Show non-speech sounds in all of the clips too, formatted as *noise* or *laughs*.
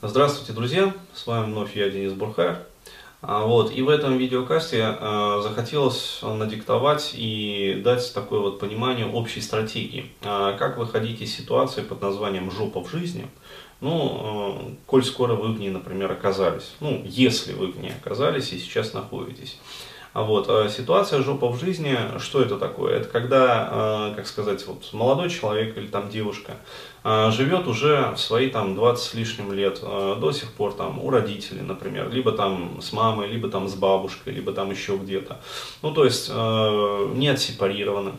Здравствуйте, друзья! С вами вновь я, Денис Бурхаев. А, вот, и в этом видеокасте э, захотелось надиктовать и дать такое вот понимание общей стратегии. Э, как выходить из ситуации под названием «жопа в жизни», ну, коль скоро вы в ней, например, оказались. Ну, если вы в ней оказались и сейчас находитесь. А вот, э, ситуация жопа в жизни, что это такое? Это когда, э, как сказать, вот молодой человек или там девушка э, живет уже в свои там 20 с лишним лет, до сих пор там у родителей, например, либо там с мамой, либо там с бабушкой, либо там еще где-то. Ну, то есть не отсепарированы.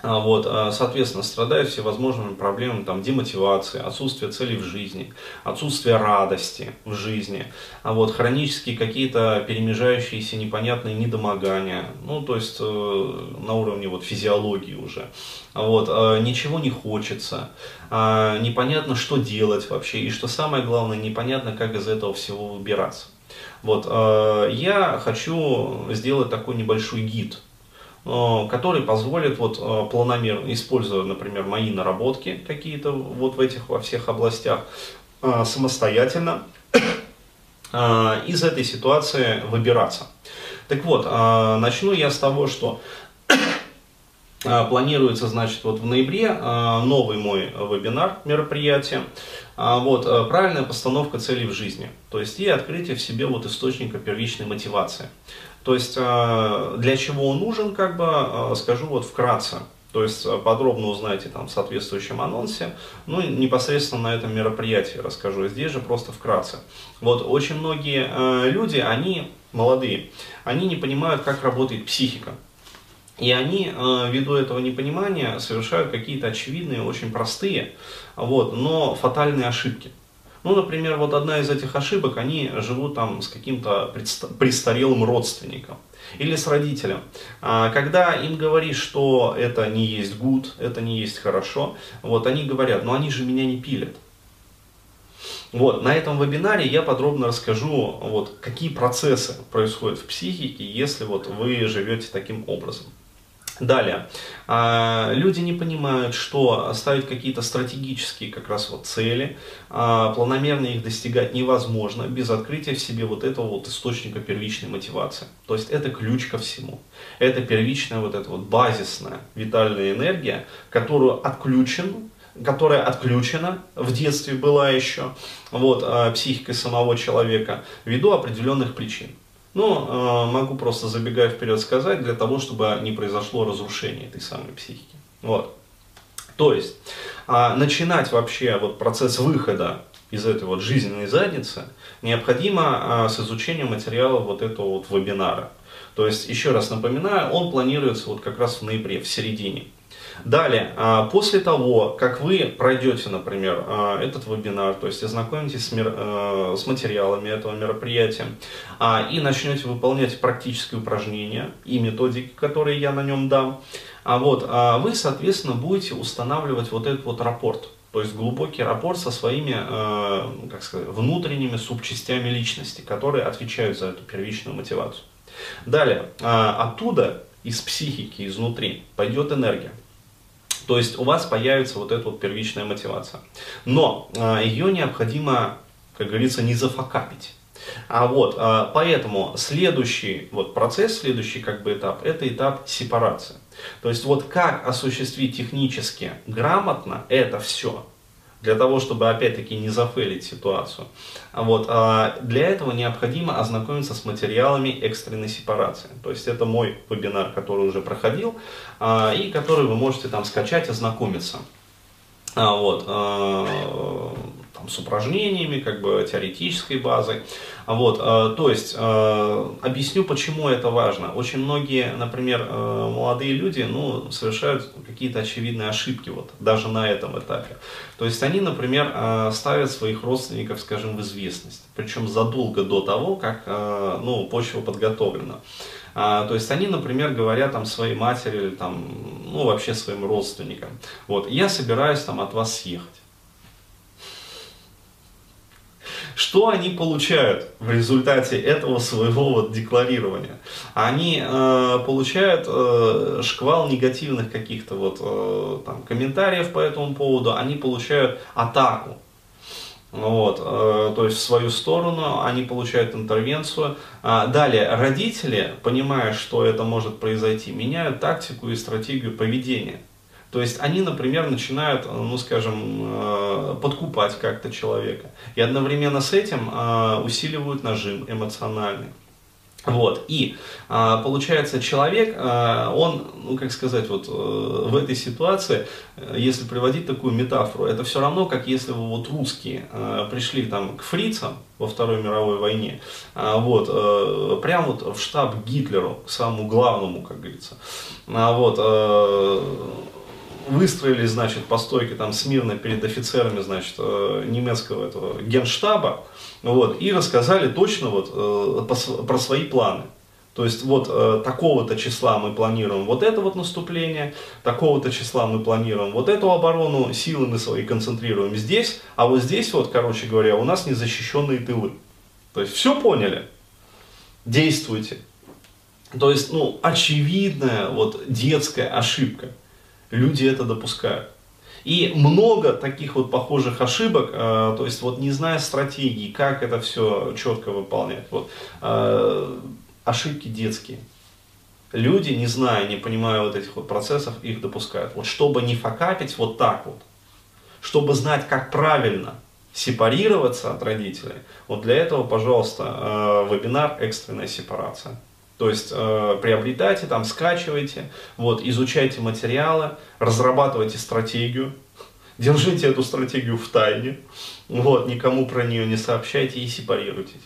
А вот, а, соответственно, страдают всевозможными проблемами там, демотивации, отсутствия целей в жизни, отсутствия радости в жизни, а вот, хронические какие-то перемежающиеся непонятные недомогания, ну, то есть э, на уровне вот, физиологии уже. Вот, э, ничего не хочется, э, непонятно, что делать вообще, и что самое главное, непонятно, как из этого всего выбираться. Вот, я хочу сделать такой небольшой гид который позволит вот э, планомерно, используя, например, мои наработки какие-то вот в этих, во всех областях, э, самостоятельно *coughs* из этой ситуации выбираться. Так вот, начну я с того, что *coughs* планируется, значит, вот в ноябре новый мой вебинар, мероприятие, вот, правильная постановка целей в жизни, то есть и открытие в себе вот источника первичной мотивации. То есть э, для чего он нужен, как бы э, скажу вот вкратце. То есть э, подробно узнаете там в соответствующем анонсе, ну и непосредственно на этом мероприятии расскажу. Здесь же просто вкратце. Вот очень многие э, люди, они молодые, они не понимают, как работает психика. И они, ввиду этого непонимания, совершают какие-то очевидные, очень простые, вот, но фатальные ошибки. Ну, например, вот одна из этих ошибок, они живут там с каким-то престарелым родственником или с родителем. А, когда им говоришь, что это не есть good, это не есть хорошо, вот они говорят, ну они же меня не пилят. Вот, на этом вебинаре я подробно расскажу, вот, какие процессы происходят в психике, если вот вы живете таким образом. Далее, а, люди не понимают, что ставить какие-то стратегические как раз вот цели, а, планомерно их достигать невозможно без открытия в себе вот этого вот источника первичной мотивации. То есть это ключ ко всему. Это первичная вот эта вот базисная витальная энергия, которую отключен которая отключена в детстве была еще вот, а, психикой самого человека ввиду определенных причин. Но э, могу просто забегая вперед сказать, для того, чтобы не произошло разрушение этой самой психики. Вот. То есть, э, начинать вообще вот процесс выхода из этой вот жизненной задницы необходимо э, с изучения материала вот этого вот вебинара. То есть, еще раз напоминаю, он планируется вот как раз в ноябре, в середине. Далее, а, после того, как вы пройдете, например, а, этот вебинар, то есть ознакомитесь с, а, материалами этого мероприятия и начнете выполнять практические упражнения и методики, которые я на нем дам, вот, вы, соответственно, будете устанавливать вот этот вот рапорт. То есть глубокий рапорт со своими, как сказать, внутренними субчастями личности, которые отвечают за эту первичную мотивацию. Далее, оттуда, из психики, изнутри, пойдет энергия. То есть у вас появится вот эта вот первичная мотивация. Но э, ее необходимо, как говорится, не зафакапить. А вот, э, поэтому следующий вот процесс, следующий как бы этап, это этап сепарации. То есть вот как осуществить технически грамотно это все, для того, чтобы опять-таки не зафейлить ситуацию. Вот, а для этого необходимо ознакомиться с материалами экстренной сепарации. То есть это мой вебинар, который уже проходил, а, и который вы можете там скачать, ознакомиться. А, вот, с упражнениями, как бы теоретической базой. Вот, э, то есть, э, объясню, почему это важно. Очень многие, например, э, молодые люди, ну, совершают какие-то очевидные ошибки, вот, даже на этом этапе. То есть, они, например, ставят своих родственников, скажем, в известность. Причем задолго до того, как, ну, почва подготовлена. А, то есть они, например, говорят там своей матери или там, ну, вообще своим родственникам, вот, я собираюсь там от вас съехать. Что они получают в результате этого своего вот декларирования? Они э, получают э, шквал негативных каких-то вот э, там, комментариев по этому поводу, они получают атаку. вот, э, то есть в свою сторону они получают интервенцию. А далее родители, понимая, что это может произойти, меняют тактику и стратегию поведения. То есть они, например, начинают, ну скажем, э, подкупать как-то человека. И одновременно с этим э, усиливают нажим эмоциональный. Вот. И а, получается, человек, а, он, ну как сказать, вот в этой ситуации, если приводить такую метафору, это все равно, как если бы вот русские а, пришли там к фрицам во Второй мировой войне, вот, прямо вот в штаб Гитлеру, к самому главному, как говорится, вот, выстроились, значит, по стойке там смирно перед офицерами, значит, немецкого этого генштаба, вот, и рассказали точно вот, э, про свои планы. То есть вот э, такого-то числа мы планируем вот это вот наступление, такого-то числа мы планируем вот эту оборону, силы мы свои концентрируем здесь, а вот здесь вот, короче говоря, у нас незащищенные тылы. То есть все поняли? Действуйте. То есть, ну, очевидная вот детская ошибка. Люди это допускают. И много таких вот похожих ошибок, э, то есть вот не зная стратегии, как это все четко выполнять. Вот, э, ошибки детские. Люди, не зная, не понимая вот этих вот процессов, их допускают. Вот чтобы не факапить вот так вот, чтобы знать, как правильно сепарироваться от родителей, вот для этого, пожалуйста, э, вебинар «Экстренная сепарация». То есть э, приобретайте, там скачивайте, вот, изучайте материалы, разрабатывайте стратегию, *laughs* держите эту стратегию в тайне, вот, никому про нее не сообщайте и сепарируйтесь.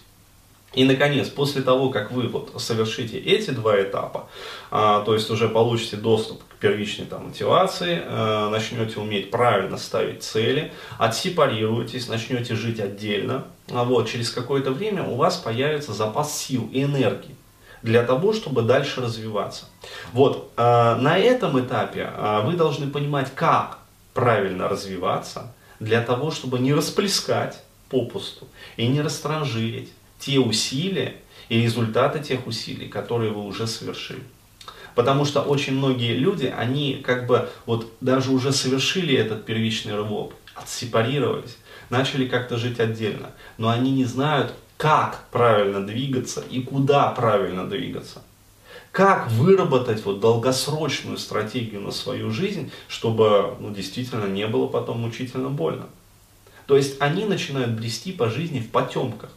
И, наконец, после того, как вы вот совершите эти два этапа, а, то есть уже получите доступ к первичной там, мотивации, а, начнете уметь правильно ставить цели, отсепарируетесь, начнете жить отдельно, а вот, через какое-то время у вас появится запас сил и энергии для того, чтобы дальше развиваться. Вот э, на этом этапе э, вы должны понимать, как правильно развиваться для того, чтобы не расплескать попусту и не растранжирить те усилия и результаты тех усилий, которые вы уже совершили. Потому что очень многие люди, они как бы вот даже уже совершили этот первичный рывок, отсепарировались, начали как-то жить отдельно, но они не знают, как правильно двигаться и куда правильно двигаться. Как выработать вот долгосрочную стратегию на свою жизнь, чтобы ну, действительно не было потом мучительно больно. То есть они начинают брести по жизни в потемках.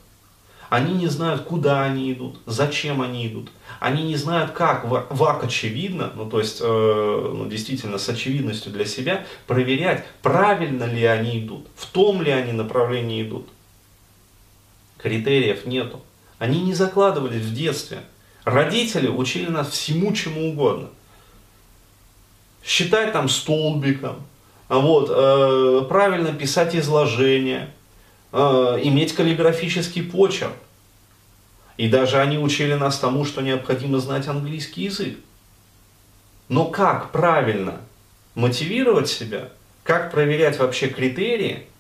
Они не знают, куда они идут, зачем они идут. Они не знают, как в, в очевидно, ну то есть э, ну, действительно с очевидностью для себя проверять, правильно ли они идут, в том ли они направлении идут критериев нету. Они не закладывались в детстве. Родители учили нас всему, чему угодно. Считать там столбиком, а вот, э, правильно писать изложение, э, иметь каллиграфический почерк. И даже они учили нас тому, что необходимо знать английский язык. Но как правильно мотивировать себя, как проверять вообще критерии –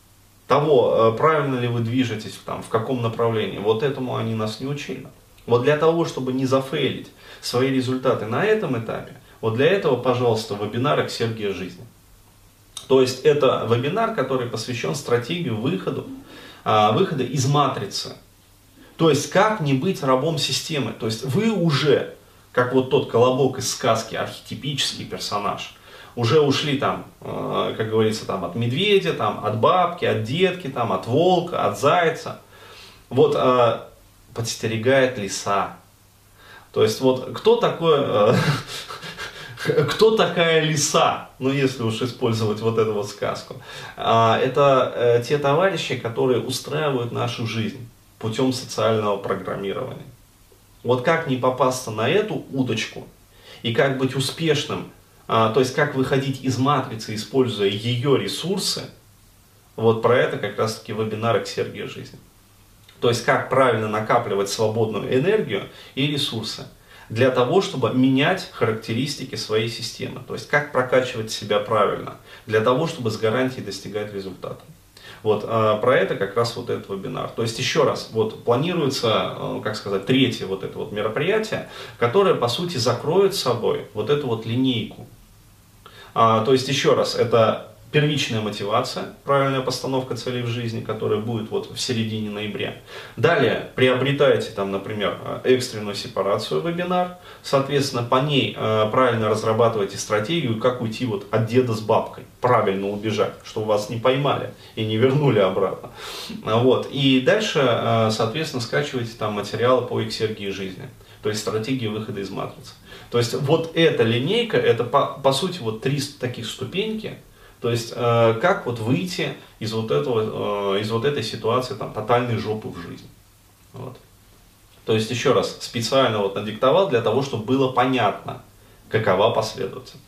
того, э, правильно ли вы движетесь, там, в каком направлении, вот этому они нас не учили. Вот для того, чтобы не зафейлить свои результаты на этом этапе, вот для этого, пожалуйста, вебинар «Эксергия жизни». То есть это вебинар, который посвящен стратегии выхода, выхода из матрицы. То есть как не быть рабом системы. То есть вы уже, как вот тот колобок из сказки, архетипический персонаж – уже ушли там, э, как говорится, там от медведя, там от бабки, от детки, там от волка, от зайца. Вот э, подстерегает лиса. То есть вот кто такой, э, *laughs* кто такая лиса, ну если уж использовать вот эту вот сказку. Это те товарищи, которые устраивают нашу жизнь путем социального программирования. Вот как не попасться на эту удочку и как быть успешным а, то есть как выходить из матрицы, используя ее ресурсы, вот про это как раз таки вебинар «Эксергия жизни». То есть как правильно накапливать свободную энергию и ресурсы для того, чтобы менять характеристики своей системы. То есть как прокачивать себя правильно для того, чтобы с гарантией достигать результата. Вот, а про это как раз вот этот вебинар. То есть еще раз, вот планируется, э, как сказать, третье вот это вот мероприятие, которое по сути закроет собой вот эту вот линейку а, то есть, еще раз, это первичная мотивация, правильная постановка целей в жизни, которая будет вот в середине ноября. Далее приобретаете там, например, экстренную сепарацию вебинар, соответственно, по ней э, правильно разрабатываете стратегию, как уйти вот от деда с бабкой, правильно убежать, чтобы вас не поймали и не вернули обратно. Вот. И дальше, э, соответственно, скачиваете там материалы по эксергии жизни, то есть стратегии выхода из матрицы. То есть вот эта линейка, это по, по сути вот три таких ступеньки, то есть, э, как вот выйти из вот, этого, э, из вот этой ситуации там, тотальной жопы в жизни. Вот. То есть, еще раз, специально вот надиктовал для того, чтобы было понятно, какова последовательность.